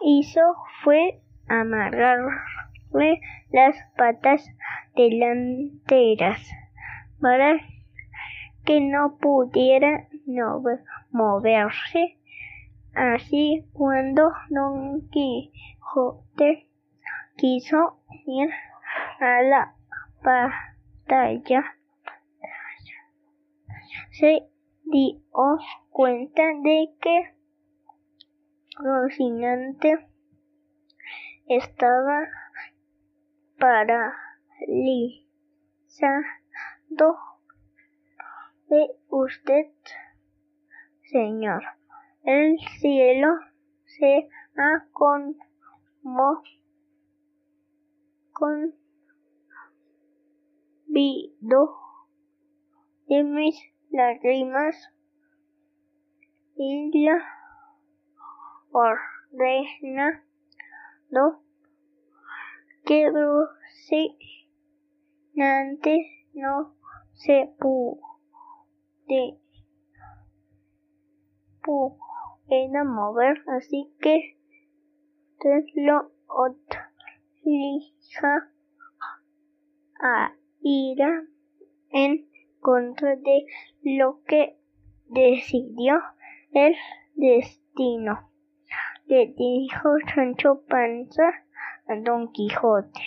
hizo fue amarrarle las patas delanteras para que no pudiera moverse. Así cuando Don Quijote quiso ir a la batalla, se dio cuenta de que Rocinante estaba paralizado. ¿Ve usted, señor? El cielo se ha conmovido de mis lágrimas y la ordena no que antes no se puede pueda mover así que lo obliga a ir en contra de lo que decidió el destino le dijo Sancho Panza a Don Quijote.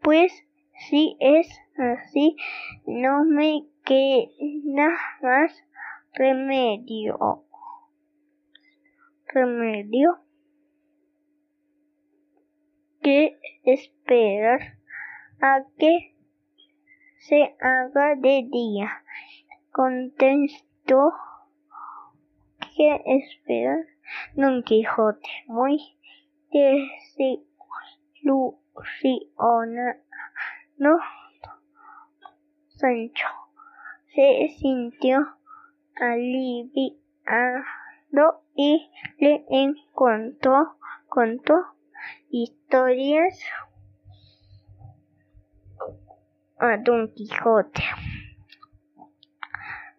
Pues si es así, no me queda más remedio. Remedio que esperar a que se haga de día. Contestó que esperar Don Quijote, muy no Sancho se sintió aliviado y le encontró, contó historias a Don Quijote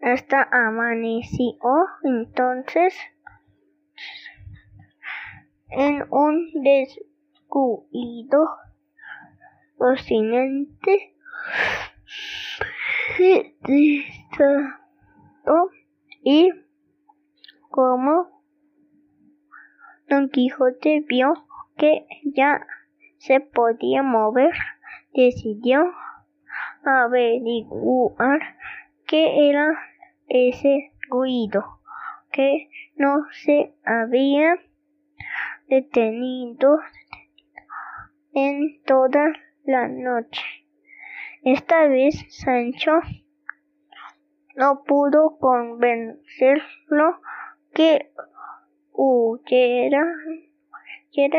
hasta amaneció entonces en un descuido distrajo y como Don Quijote vio que ya se podía mover, decidió averiguar qué era ese ruido que no se había detenido en toda la noche. Esta vez Sancho no pudo convencerlo que huyera,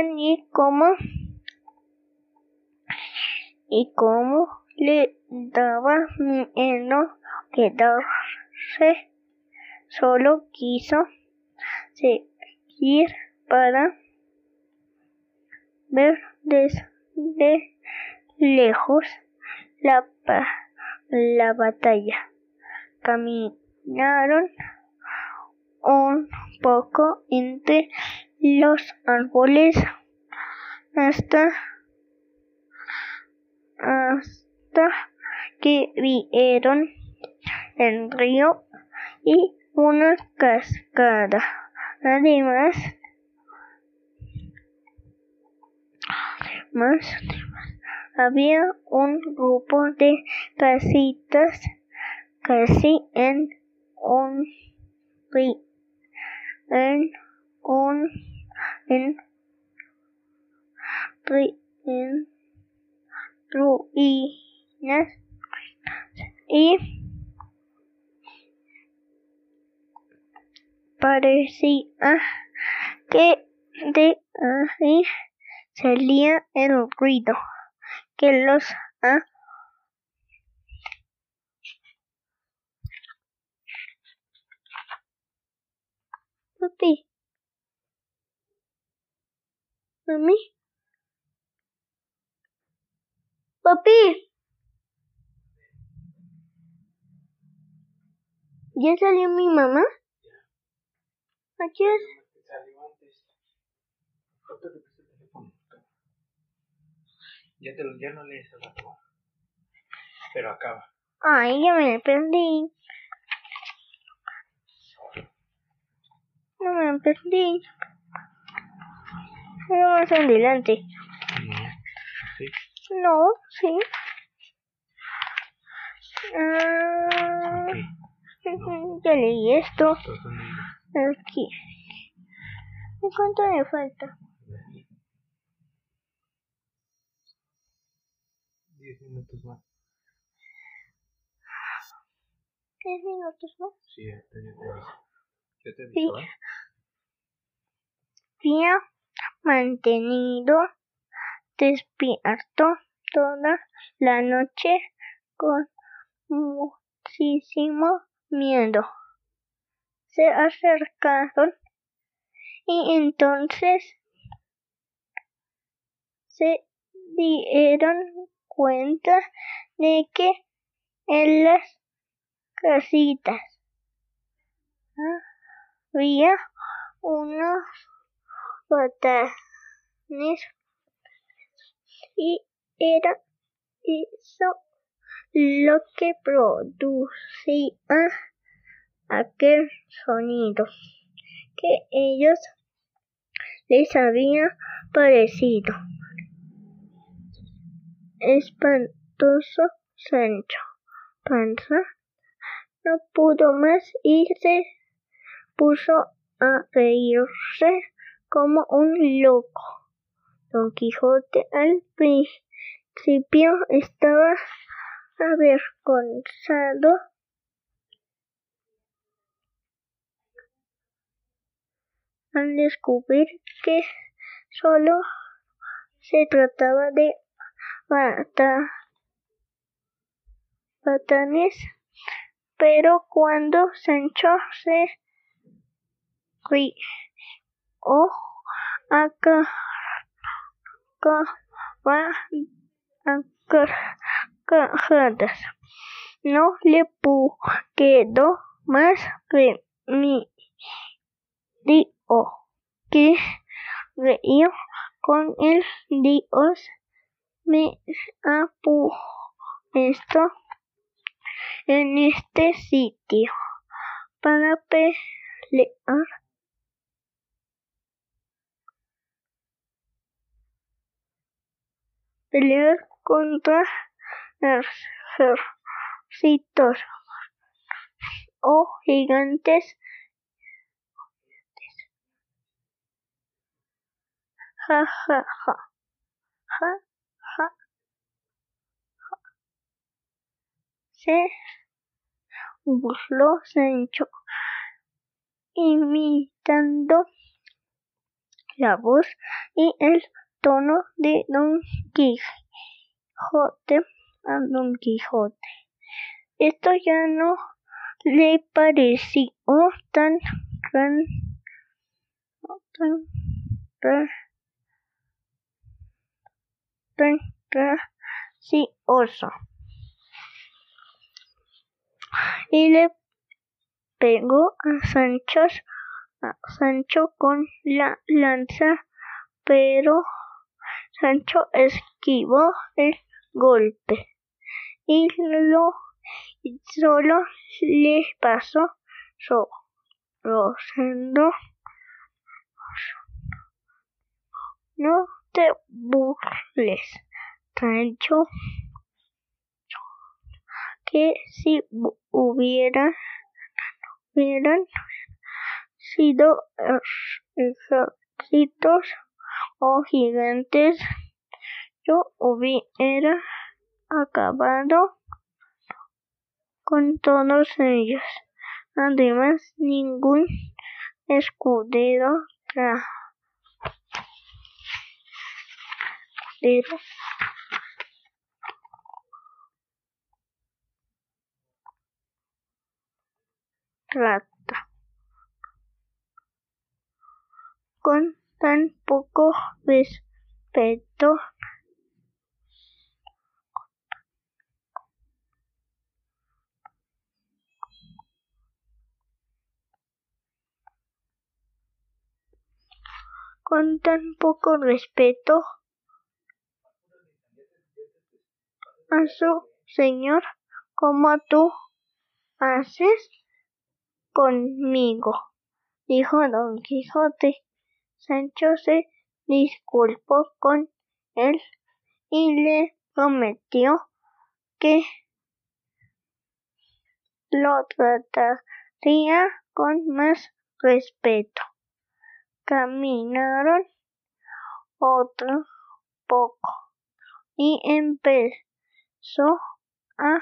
ni cómo y cómo le daba miedo quedarse solo quiso seguir para ver desde lejos la, la batalla. Caminaron un poco entre los árboles hasta hasta que vieron el río y una cascada. Además, además había un grupo de casitas casi en un en un en, en ruinas y parecía que de ahí salía el ruido que los ha Papi. Mami. Papi. ¿Ya salió mi mamá? Aquí es. Salió antes. ¿Cuánto te presta el teléfono? Ya, te lo, ya no lees el rato. Pero acaba. Ay, ya me perdí. No me perdí. No más adelante. No. Sí. No, sí. Ah, Ok. ya leí esto. Entonces. Aquí. ¿Y cuánto me falta? Diez minutos más. ¿Diez minutos más? Sí, yo te aviso. Yo te Sí. aviso, ¿va? Había mantenido despierto toda la noche con muchísimo miedo. Se acercaron y entonces se dieron cuenta de que en las casitas había unos botones y era eso lo que producía aquel sonido que ellos les había parecido espantoso Sancho Panza no pudo más y se puso a reírse como un loco. Don Quijote al principio estaba avergonzado al descubrir que solo se trataba de bata- batanes, pero cuando Sancho se rió carcajadas, no le quedó más remedio que reír con el Dios me ha puesto en este sitio para pelear. Pelear contra ejércitos o gigantes ja ja se burló Sancho imitando la voz y el tono de Don Quijote. A Don Quijote. Esto ya no le pareció tan tan tan, tan gracioso y le pegó a Sancho a Sancho con la lanza, pero Sancho esquivó el golpe y lo y solo le pasó so-. No te burles, Sancho, que si hu- hubiera hubieran sido ej- ejércitos o gigantes, yo hubiera acabado con todos ellos. Además, ningún escudero con tan poco respeto. Con tan poco respeto a su señor como tú haces conmigo, dijo don Quijote. Sancho se disculpó con él y le prometió que lo trataría con más respeto. Caminaron otro poco y empezó a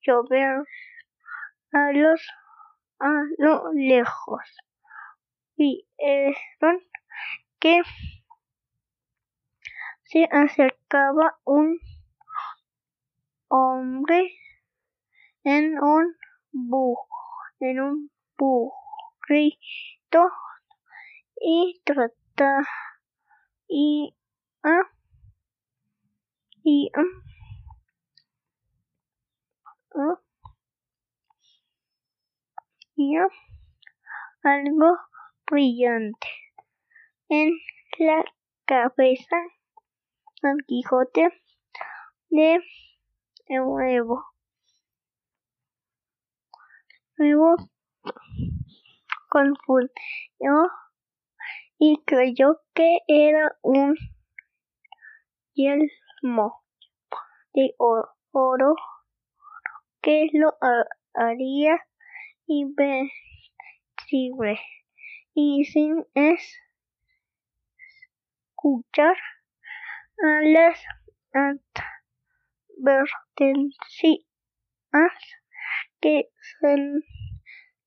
llover a los a lo lejos. Vieron que se acercaba un hombre en un bu en un burrito y trata y ah, y ah, algo brillante en la cabeza Don Quijote de nuevo. Luego confundió y creyó que era un yelmo de oro que lo haría invencible. Y sin escuchar a las advertencias que,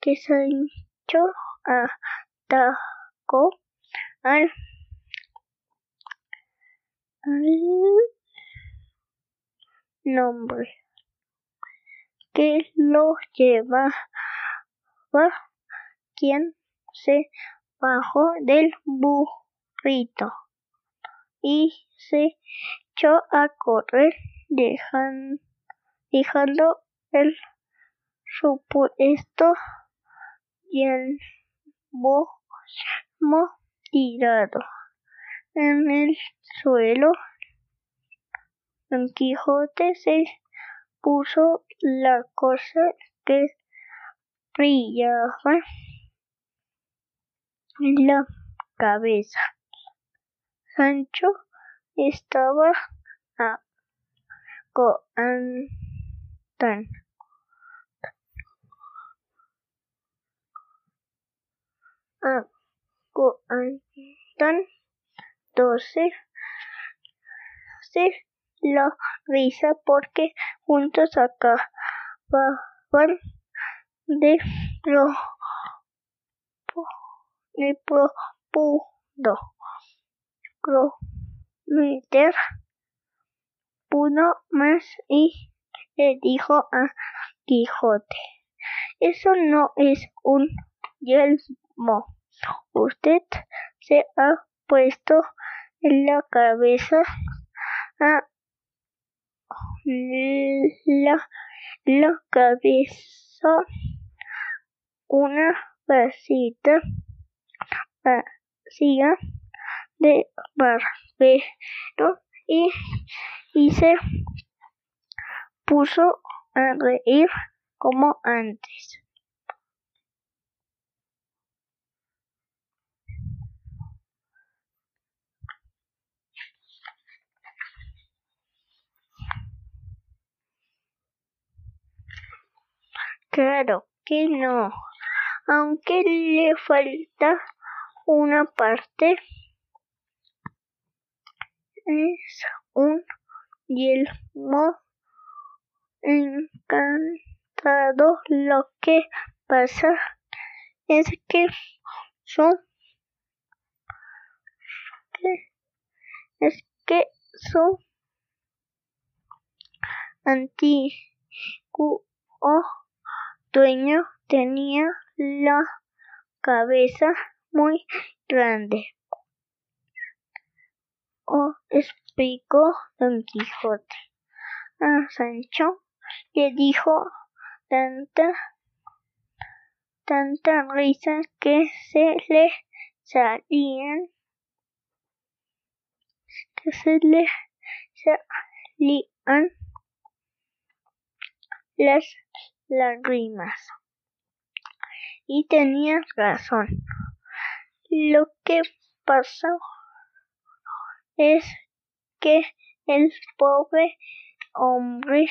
que Sancho atacó al, al nombre que lo llevaba quien se bajó del burrito y se echó a correr dejando, el supuesto yelmo tirado en el suelo. Don Quijote se puso la cosa que brillaba en la cabeza. Sancho estaba a tan a doce se la risa porque juntos acababan de pro de profundo prometer uno más y le dijo a Quijote eso no es un yelmo. Usted se ha puesto en la cabeza a la, la cabeza una vasita. Vacía de barbero. Y, y se puso a reír como antes. Claro que no, aunque le falta una parte, es un yelmo encantado. Lo que pasa es que son es que su antiguo dueño tenía la cabeza muy grande. O explicó Don Quijote. A Sancho le dijo tanta tanta risa que se le salían que se le salían las lágrimas. Y tenía razón. Lo que pasó es que el pobre hombre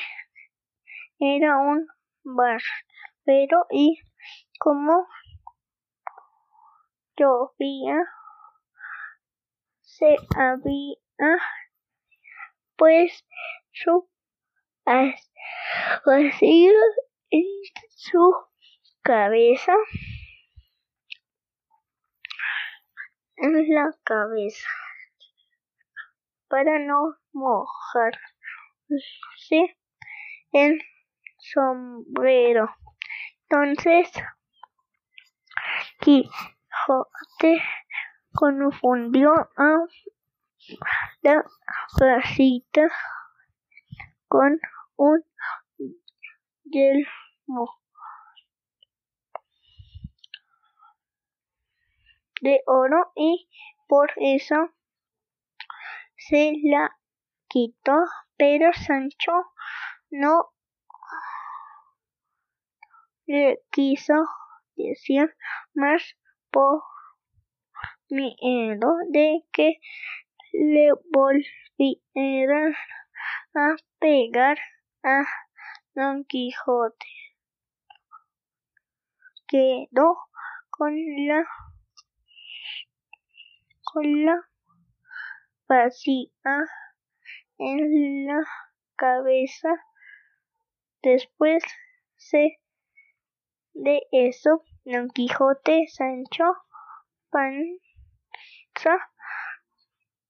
era un barbero y como llovía se había pues su en su cabeza en la cabeza para no mojarse el sombrero. Entonces, Quijote confundió a la casita con un yelmo de oro y por eso se la quitó, pero Sancho no le quiso decir más por miedo de que le volviera a pegar a Don Quijote. Quedó con la con la vacía en la cabeza. Después de eso, Don Quijote, Sancho, Panza,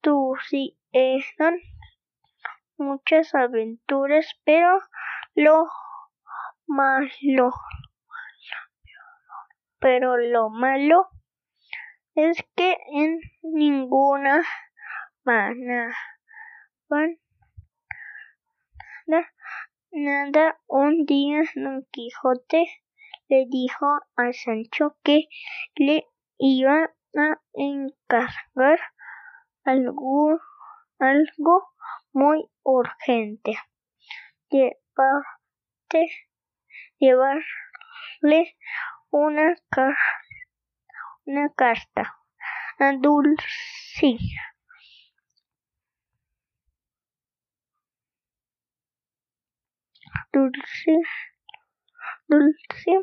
tuvieron muchas aventuras, pero lo malo, pero lo malo es que en ninguna manera nada un día Don Quijote le dijo a Sancho que le iba a encargar algo, algo muy urgente. Llevarte, llevarle una, una carta a Dulce. Dulce, Dulce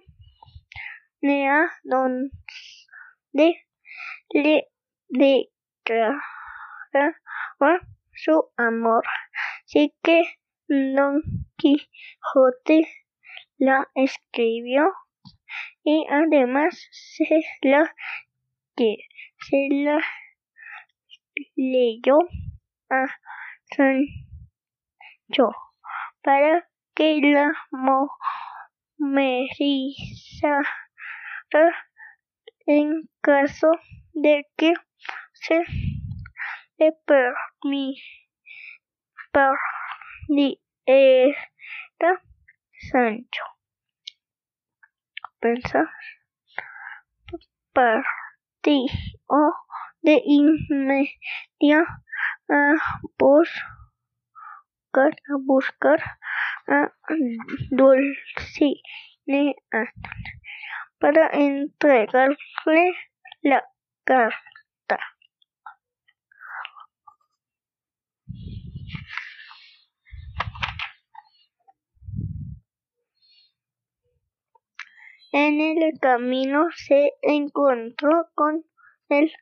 Nea donde le declaraba su amor. Así que Don Quijote la escribió y además se la, se la leyó a Sancho para que la momerizara en caso de que se le perdiera Sancho. Pensar partió de inmediato buscar, a buscar a Dulcinea para entregarle la carta. En el camino se encontró con el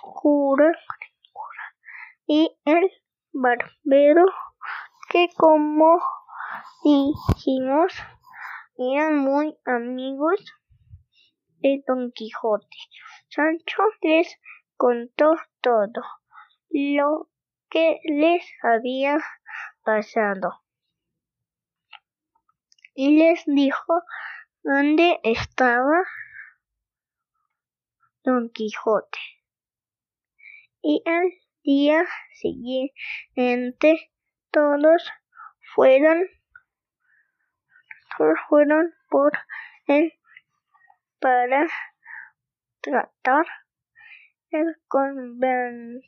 cura y el barbero que como dijimos eran muy amigos de Don Quijote. Sancho les contó todo lo que les había pasado y les dijo dónde estaba Don Quijote. Y al día siguiente todos fueron fueron por él para tratar de convencerlo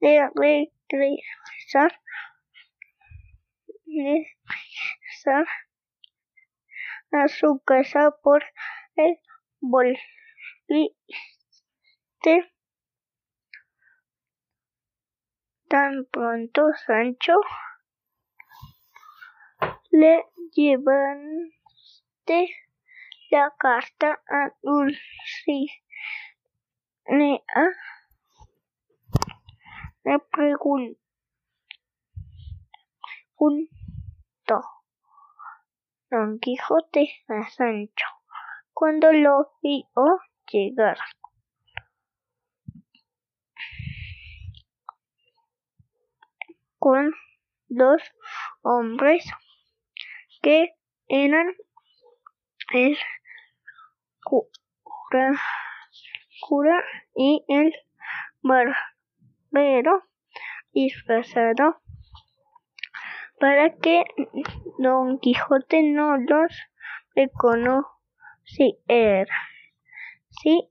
de regresar, a su casa por el volviste tan pronto Sancho le llevaste la carta a Dulcinea le preguntó Don Quijote a Sancho cuando lo vio llegar. con dos hombres que eran el cura, cura y el barbero disfrazado para que Don Quijote no los reconociera. Sí,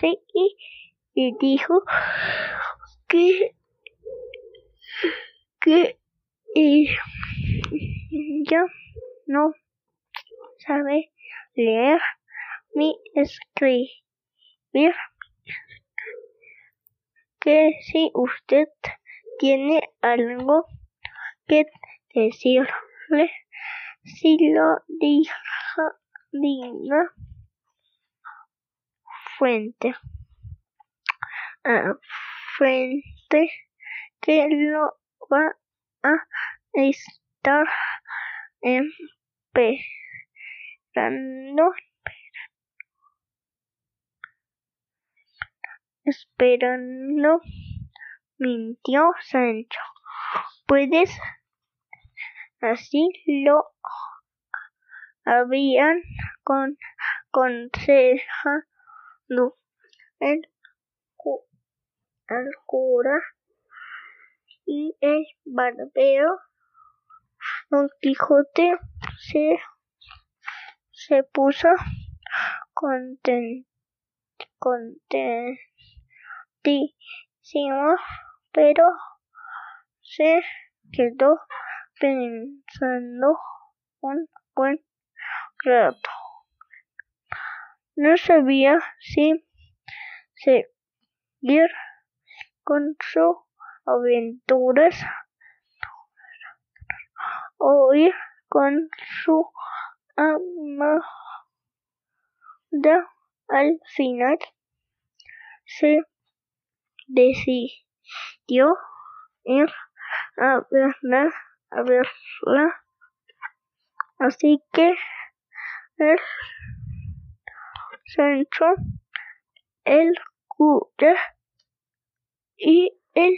sí, y dijo que, que ella no sabe leer ni escribir, que si usted tiene algo que decirle, si lo diga, diga frente a frente que lo va a estar esperando esperando mintió Sancho. Puedes así lo habían con, consejado el, el cura y el barbero Don Quijote se, se puso content, contentísimo, pero se quedó pensando un buen rato. No sabía si seguir con sus aventuras o ir con su amada. Al final se decidió ir a verla, a verla. Así que el Sancho, el cura y el,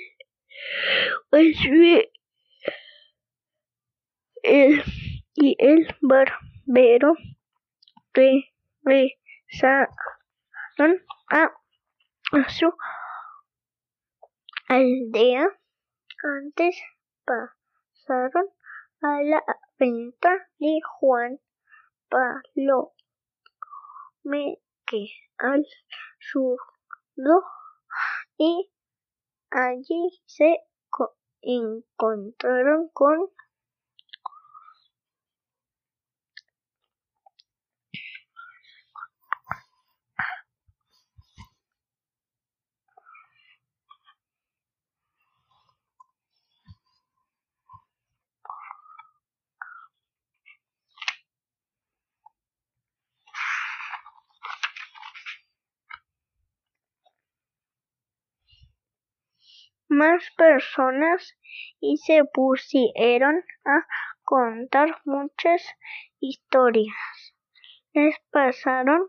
pues, el y el barbero regresaron a su aldea antes a la venta de Juan Palome que al surdo y allí se encontraron con más personas y se pusieron a contar muchas historias. Les pasaron,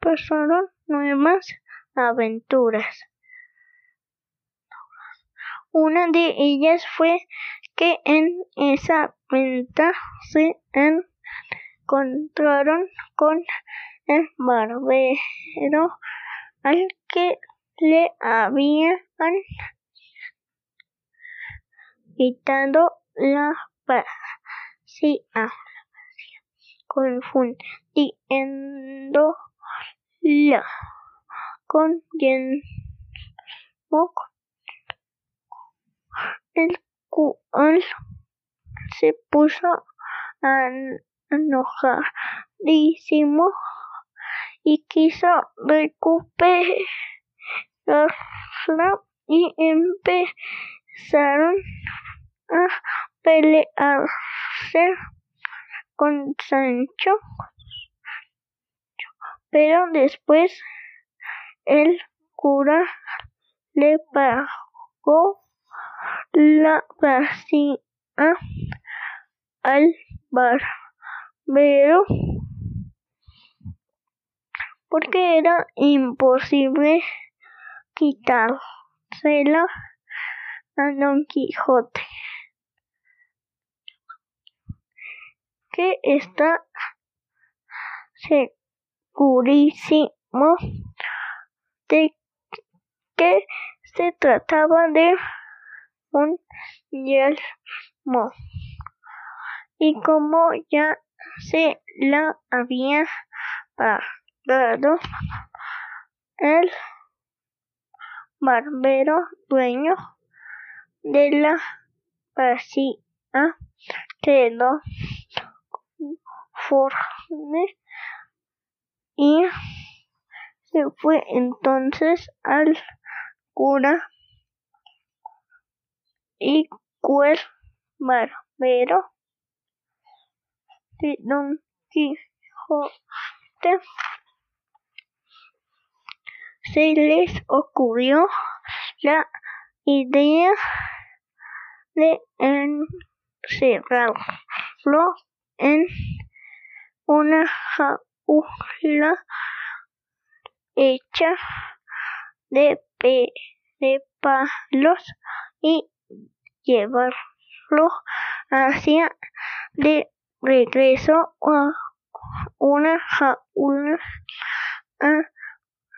pasaron nuevas aventuras. Una de ellas fue que en esa venta se encontraron con el barbero al que le habían quitado la vacía, confundiendo la con. El cual se puso enojadísimo y quiso y empezaron a pelearse con Sancho. Pero después el cura le pagó la vacía al barbero porque era imposible quitársela a Don Quijote, que está segurísimo de que se trataba de un yelmo. Y como ya se la había pagado el barbero dueño de la vacía quedó conforme y se fue entonces al cura y cuer barbero de Don Quijote se les ocurrió la idea de encerrarlo en una jaula hecha de, de palos y llevarlo hacia de regreso a una jaula a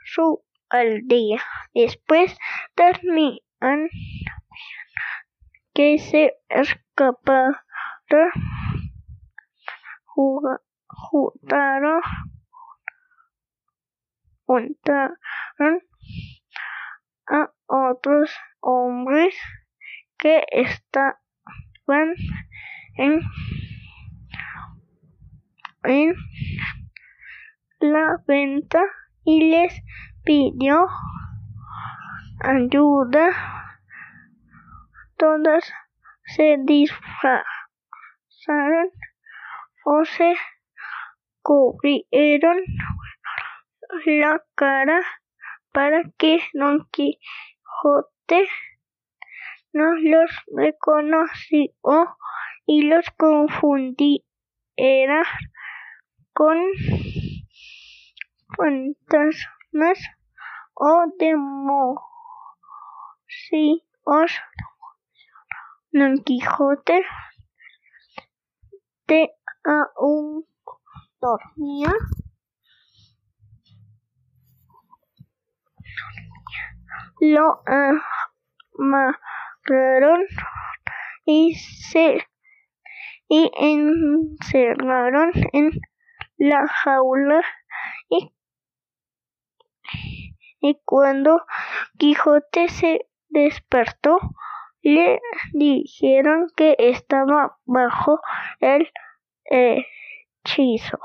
su aldea. Después terminan que se escapara juntaron, juntaron a otros hombres que estaban en, en la venta y les pidió ayuda. Todas se disfrazaron o se cubrieron la cara para que Don Quijote no los reconoció y los confundiera con fantasmas o demonios. Don Quijote de aún dormía. Lo amarraron y se y encerraron en la jaula y, y cuando Quijote se despertó le dijeron que estaba bajo el hechizo.